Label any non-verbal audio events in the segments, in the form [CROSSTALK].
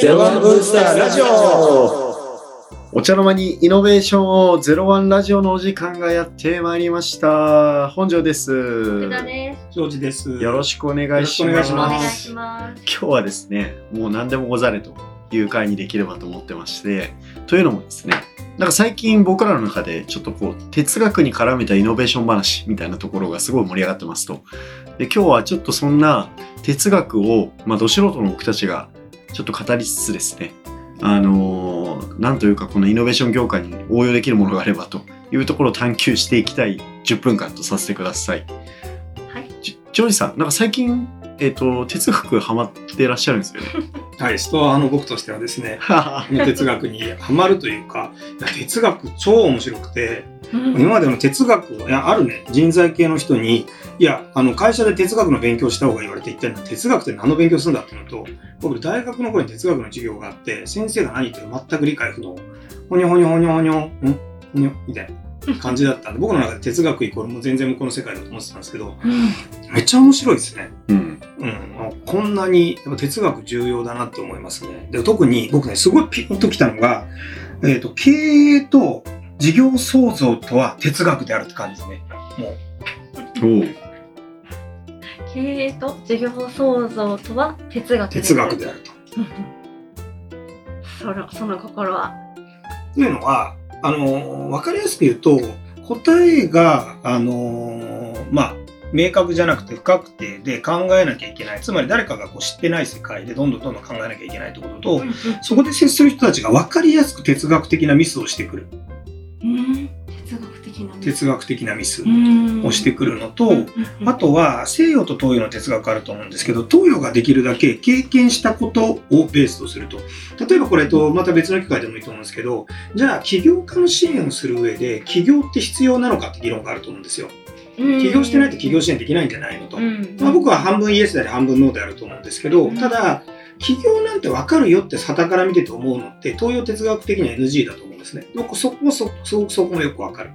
ゼロワンブースターラジオお茶の間にイノベーションをゼロワンラジオのお時間がやってまいりました。本庄です。福田です。よろしくお願いします。願いお願いします。今日はですね、もう何でもござれという回にできればと思ってまして、というのもですね、なんか最近僕らの中でちょっとこう哲学に絡めたイノベーション話みたいなところがすごい盛り上がってますと。で、今日はちょっとそんな哲学を、まあ、ど素人の僕たちがちょっと語りつつですね、あのーなんというかこのイノベーション業界に応用できるものがあればというところを探求していきたい10分間とさせてください。はい。ジジョージさん、なんか最近、えっ、と、哲学ハマってらっしゃるんですよね。[LAUGHS] はい、ストアの僕としてはですね、[LAUGHS] 哲学にハマるというか、いや哲学超面白くて、今までの哲学を、いや、あるね、人材系の人に、いや、あの、会社で哲学の勉強した方が言われて、一体哲学って何の勉強するんだっていうのと、僕、大学の頃に哲学の授業があって、先生が何言ってるか全く理解不能。ほにょほにょほにょほにょ、ん？ほにょみたいな感じだったんで、僕の中で哲学イコールもう全然向こうの世界だと思ってたんですけど、めっちゃ面白いですね。こんなにやっぱ哲学重要だなって思いますね。で特に僕ね、すごいピンときたのが、えっ、と、経営と事業創造とは哲学であるって感じですね。もう、おう経営と事業創造とは哲学哲学であると。[LAUGHS] そのその心は。というのは、あのーわかりやすく言うと、答えが、あのーまあ、明確じゃなくて不確定で考えなきゃいけない。つまり誰かがこう知ってない世界でどんどんどんどん考えなきゃいけないってことと、そこで接する人たちが分かりやすく哲学的なミスをしてくる。うん哲学的な。哲学的なミス学をしてくるのと、あとは西洋と東洋の哲学あると思うんですけど、東洋ができるだけ経験したことをベースとすると。例えばこれとまた別の機会でもいいと思うんですけど、じゃあ起業家の支援をする上で起業って必要なのかって議論があると思うんですよ。起業してないと起業支援できないんじゃないのと。まあ、僕は半分イエスであり半分ノーであると思うんですけど、ただ、起業なんて分かるよって旗から見てて思うのって東洋哲学的には NG だと思うんですね。僕そこもそそそこもよく分かる。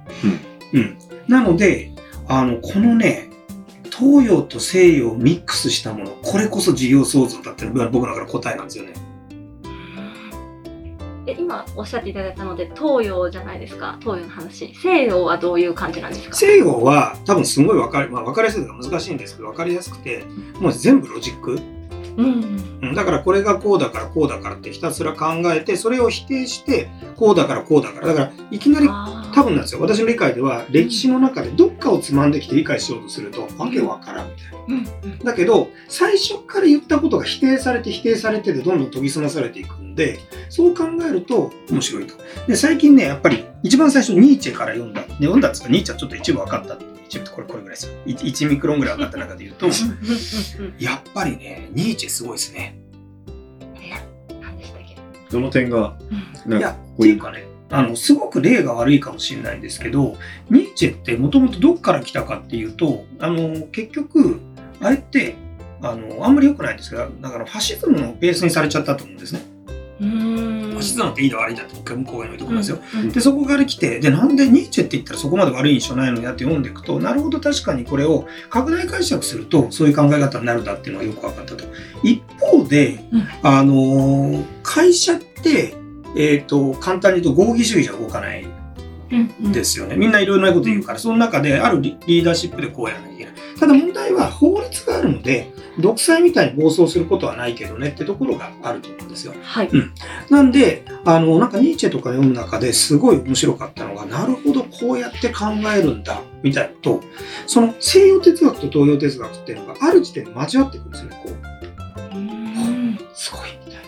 うん。なので、あの、このね、東洋と西洋をミックスしたもの、これこそ事業創造だっていうのが僕の中の答えなんですよね。え今おっしゃっていただいたので東洋じゃないですか？東洋の話。西洋はどういう感じなんですか？西洋は多分すごい分かり、まあ、分かりやすいのが難しいんですけど、分かりやすくて、もう全部ロジック。うんうんだからこれがこうだからこうだからってひたすら考えて、それを否定して、こうだからこうだから。だから、いきなり多分なんですよ。私の理解では、歴史の中でどっかをつまんできて理解しようとすると、わけわからんみたいな。うんうんだけど、最初から言ったことが否定されて否定されてでどんどん研ぎ澄まされていくんで、そう考えると面白いと。で、最近ね、やっぱり一番最初ニーチェから読んだ。ね、読んだんですかニーチェはちょっと一部分かった。一部ってこれこれぐらいですよ。1, 1ミクロンぐらい分かった中で言うと、[LAUGHS] やっぱりね、ニーチェすごいですね。どの点が、なんかいや、こういううっていかね、あの、すごく例が悪いかもしれないんですけど、ニーチェってもともとどっから来たかっていうと、あの、結局、あれって、あの、あんまり良くないんですけど、だからファシズムのベースにされちゃったと思うんですね。うーんファシズムっていいだ悪いだって僕は向こう側に置いておきますよ。うんで、そこから来て、で、なんでニーチェって言ったらそこまで悪い印象ないのになって読んでいくと、なるほど確かにこれを拡大解釈すると、そういう考え方になるんだっていうのがよく分かったと。一方で、うんあのー会社って、えっ、と、簡単に言うと合議主義じゃ動かないうんうんですよね。みんないろいろなこと言うから、その中であるリリーダーシップでこうやらなきゃいけない。ただ問題は法律があるので、独裁みたいに暴走することはないけどねってところがあると思うんですよ。はいなんで、あの、なんかニーチェとか読む中ですごい面白かったのが、なるほど、こうやって考えるんだ、みたいなのと、その西洋哲学と東洋哲学っていうのがある時点で交わってくるんですよね、こう。うんすごい、みたい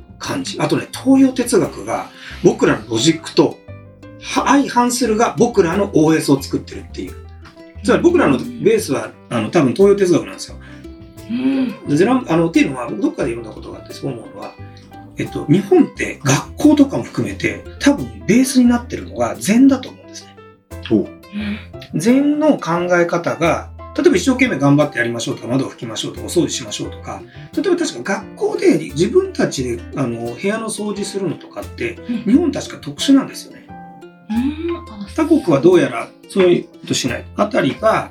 な感じ。あとね、東洋哲学が僕らのロジックと相反するが僕らの OS を作ってるっていう。つまり僕らのベースは、あの、多分東洋哲学なんですよ。うんでゼラあのっていうのは僕どっかで読んだことがあってそう思うのは、えっと、日本って学校とかも含めて多分ベースになってるのが禅だと思うんですね。お禅の考え方が例えば一生懸命頑張ってやりましょうとか窓を拭きましょうとかお掃除しましょうとか例えば確か学校で自分たちであの部屋の掃除するのとかって日本確か特殊なんですよね。他国はどうやらそういうことしないあたりが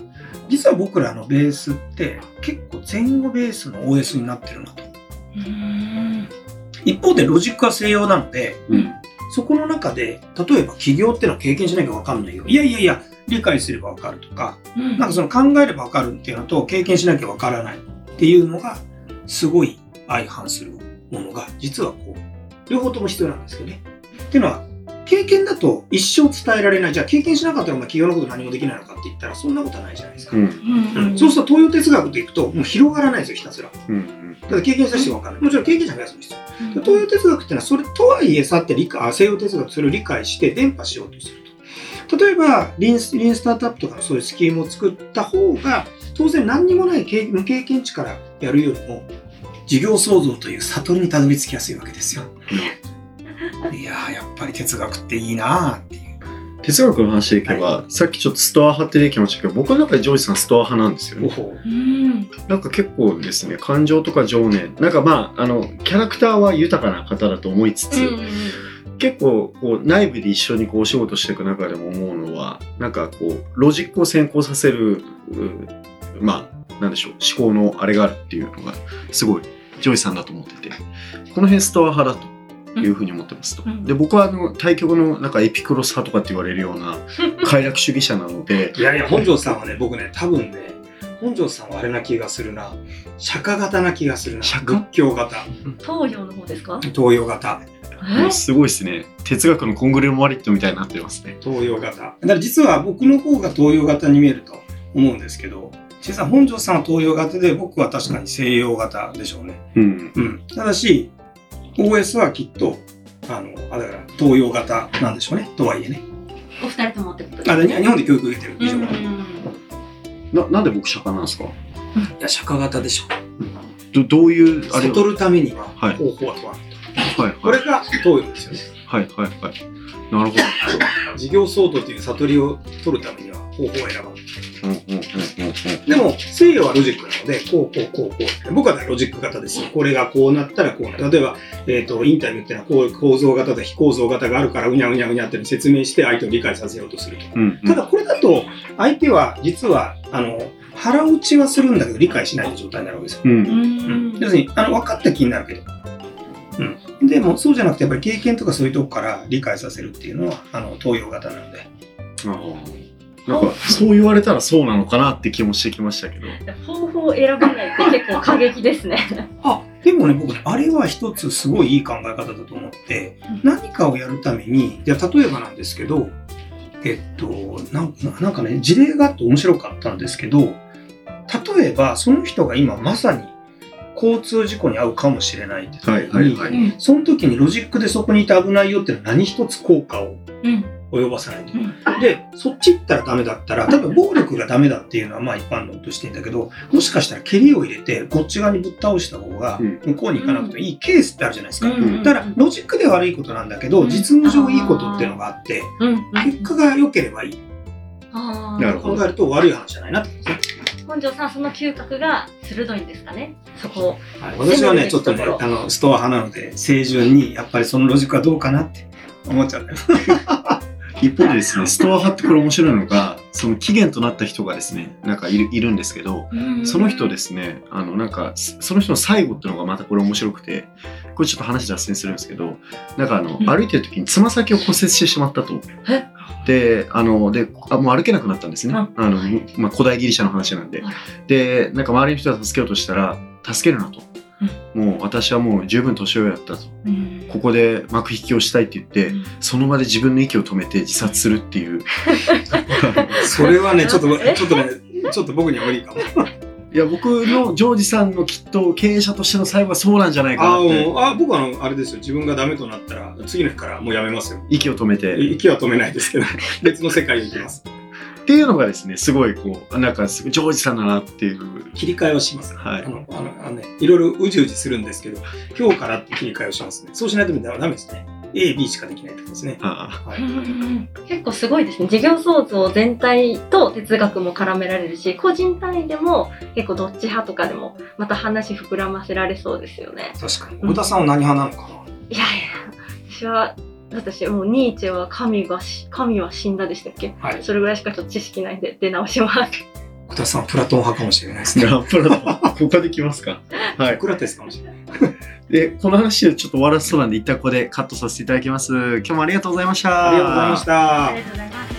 実は僕らのベースって結構前後ベースの OS になってるなと。うん一方でロジックは西洋なので、うん。そこの中で、例えば起業ってのは経験しなきゃわかんないよ。いやいやいや、理解すればわかるとか、うんなんかその考えればわかるっていうのと経験しなきゃわからないっていうのが、すごい相反するものが、実はこう、両方とも必要なんですよね。っていうのは、経験だと一生伝えられない。じゃあ経験しなかったらお前起業のこと何もできないのかって言ったら、そんなことはないじゃないですか。うん。うんうんそうすると東洋哲学っていくと、もう広がらないんですよ、ひたすら。うん。だから経験した人は分からない。もちろん経験者がやる必要。うん東洋哲学ってのはそれとはいえさって理解あ西洋哲学それを理解して伝播しようとすると例えばリンスリンスタートアップとかのそういうスキームを作った方が当然何にもない経無経験値からやるよりも事業創造という悟りにたどり着きやすいわけですよいやーやっぱり哲学っていいなーっていう。哲学の話でいけば、さっきちょっとストア派って出てきましたけど、僕の中でジョージさんストア派なんですよね。なんか結構ですね、感情とか情念、なんかまあ、あの、キャラクターは豊かな方だと思いつつ、うん結構こう内部で一緒にこうお仕事していく中でも思うのは、なんかこう、ロジックを先行させる、うまあ、なんでしょう、思考のあれがあるっていうのが、すごい、ジョージさんだと思ってて、この辺ストア派だというふうに思ってますと。うんで、僕はあの、対局のなんかエピクロス派とかって言われるような [LAUGHS] 快楽主義者なので、いやいや本庄さんはね僕ね多分ね本庄さんはあれな気がするな釈迦型な気がするな釈迦？仏教型東洋の方ですか？東洋型すごいですね。哲学のコングレモワリットみたいになってますね。東洋型。だから実は僕の方が東洋型に見えると思うんですけど、実は本庄さんは東洋型で僕は確かに西洋型でしょうね。うん。うん。ただし、OS はきっと、あの、あだから東洋型なんでしょうね。とはいえね。お二人ともってことですあねで日本で教育受けてる以上うんは。いななんで僕釈迦なんですか？や、釈迦型でしょ。どどういう、あれ悟るためにははい方法は問わないと。はいこれが東洋ですよね。はいはいはい。なるほど。[LAUGHS] 事業相当という悟りを取るためには方法を選ばない。うんうんうんうんうん。でも、西洋はロジックなので、こう、こう、こう、こう。僕はねロジック型ですよ。これがこうなったらこうなる。例えば、えっ、と、インタビューっていうのは、こういう構造型と非構造型があるから、うにゃうにゃうにゃって説明して相手を理解させようとすると。うんうんただ、これだと、相手は、実は、あの、腹落ちはするんだけど、理解しない状態になるわけですよ。要するに、あの、分かった気になるけど。うん。でも、そうじゃなくて、やっぱり経験とかそういうとこから理解させるっていうのは、あの、東洋型なので。あーなんかそう言われたらそうなのかなって気もしてきましたけど。方法を選ばないって結構過激ですね。あ、でもね、僕ね、あれは一つすごいいい考え方だと思って、何かをやるために、じゃあ例えばなんですけど、えっと、なんななんかね、事例があって面白かったんですけど、例えばその人が今まさに交通事故に遭うかもしれないって時に、はいはいはいうんその時にロジックでそこにいて危ないよっていうのは何一つ効果をうん及ばさないと。うん。で、そっち行ったらダメだったら、多分暴力がダメだっていうのはまあ一般論としてんだけど、もしかしたら蹴りを入れて、こっち側にぶっ倒した方がうん、向こうに行かなくていいケースってあるじゃないですか。うん。だから、ロジックで悪いことなんだけど、うん。実務上いいことっていうのがあって、うん。結果が良ければいい。なるほ考えると悪い話じゃないなってこと。ですね。本庄さんその嗅覚が鋭いんですかね？そこを。はい。私はね、ちょっとねあの、ストア派なので、清純に、やっぱりそのロジックはどうかなって思っちゃったよ。一方でですね、ストア派ってこれ面白いのが、その期限となった人がですね、なんかいるいるんですけど、その人ですね、あの、なんか、そその人の最後っていうのがまたこれ面白くて、これちょっと話脱線するんですけど、なんかあの、うん歩いてる時につま先を骨折してしまったと。え？で、あの、で、あもう歩けなくなったんですね。うんあの、まあ、古代ギリシャの話なんで。で、なんか周りの人が助けようとしたら、助けるなと。もう私はもう十分年上だったと。うんここで幕引きをしたいって言って、うんその場で自分の息を止めて自殺するっていう。[LAUGHS] それはね、ちょっと、え？ちょっとね、ちょっと僕には無理かも。[LAUGHS] いや、僕のジョージさんのきっと経営者としての最後はそうなんじゃないかあなって。もうあ僕はあの、あれですよ、自分がダメとなったら、次の日からもうやめますよ。息を止めて。息は止めないですけど、別の世界に行きます。っていうのがですね、すごいこう、なんかすごいジョージさんだなっていう。切り替えをします。はいあの、あの、あのね、いろいろうじうじするんですけど、今日からって切り替えをしますね。そうしないとダメですね。A、B しかできないってことですね。あはい。結構すごいですね事業創造全体と哲学も絡められるし個人単位でも結構どっち派とかでもまた話膨らませられそうですよね確かに。小田さんは何派なのかな、いやいや私は私もうニーチェは神がし神は死んだでしたっけ？はい。それぐらいしかちょっと知識ないんで出直します小田さんはプラトン派かもしれないですあ。ね。[LAUGHS] プラだ。ここできますか？[LAUGHS] はい。クラテスかもしれない。で、この話をちょっと終わらせそうなんで、一旦ここでカットさせていただきます。今日もありがとうございました。ありがとうございましたありがとうございます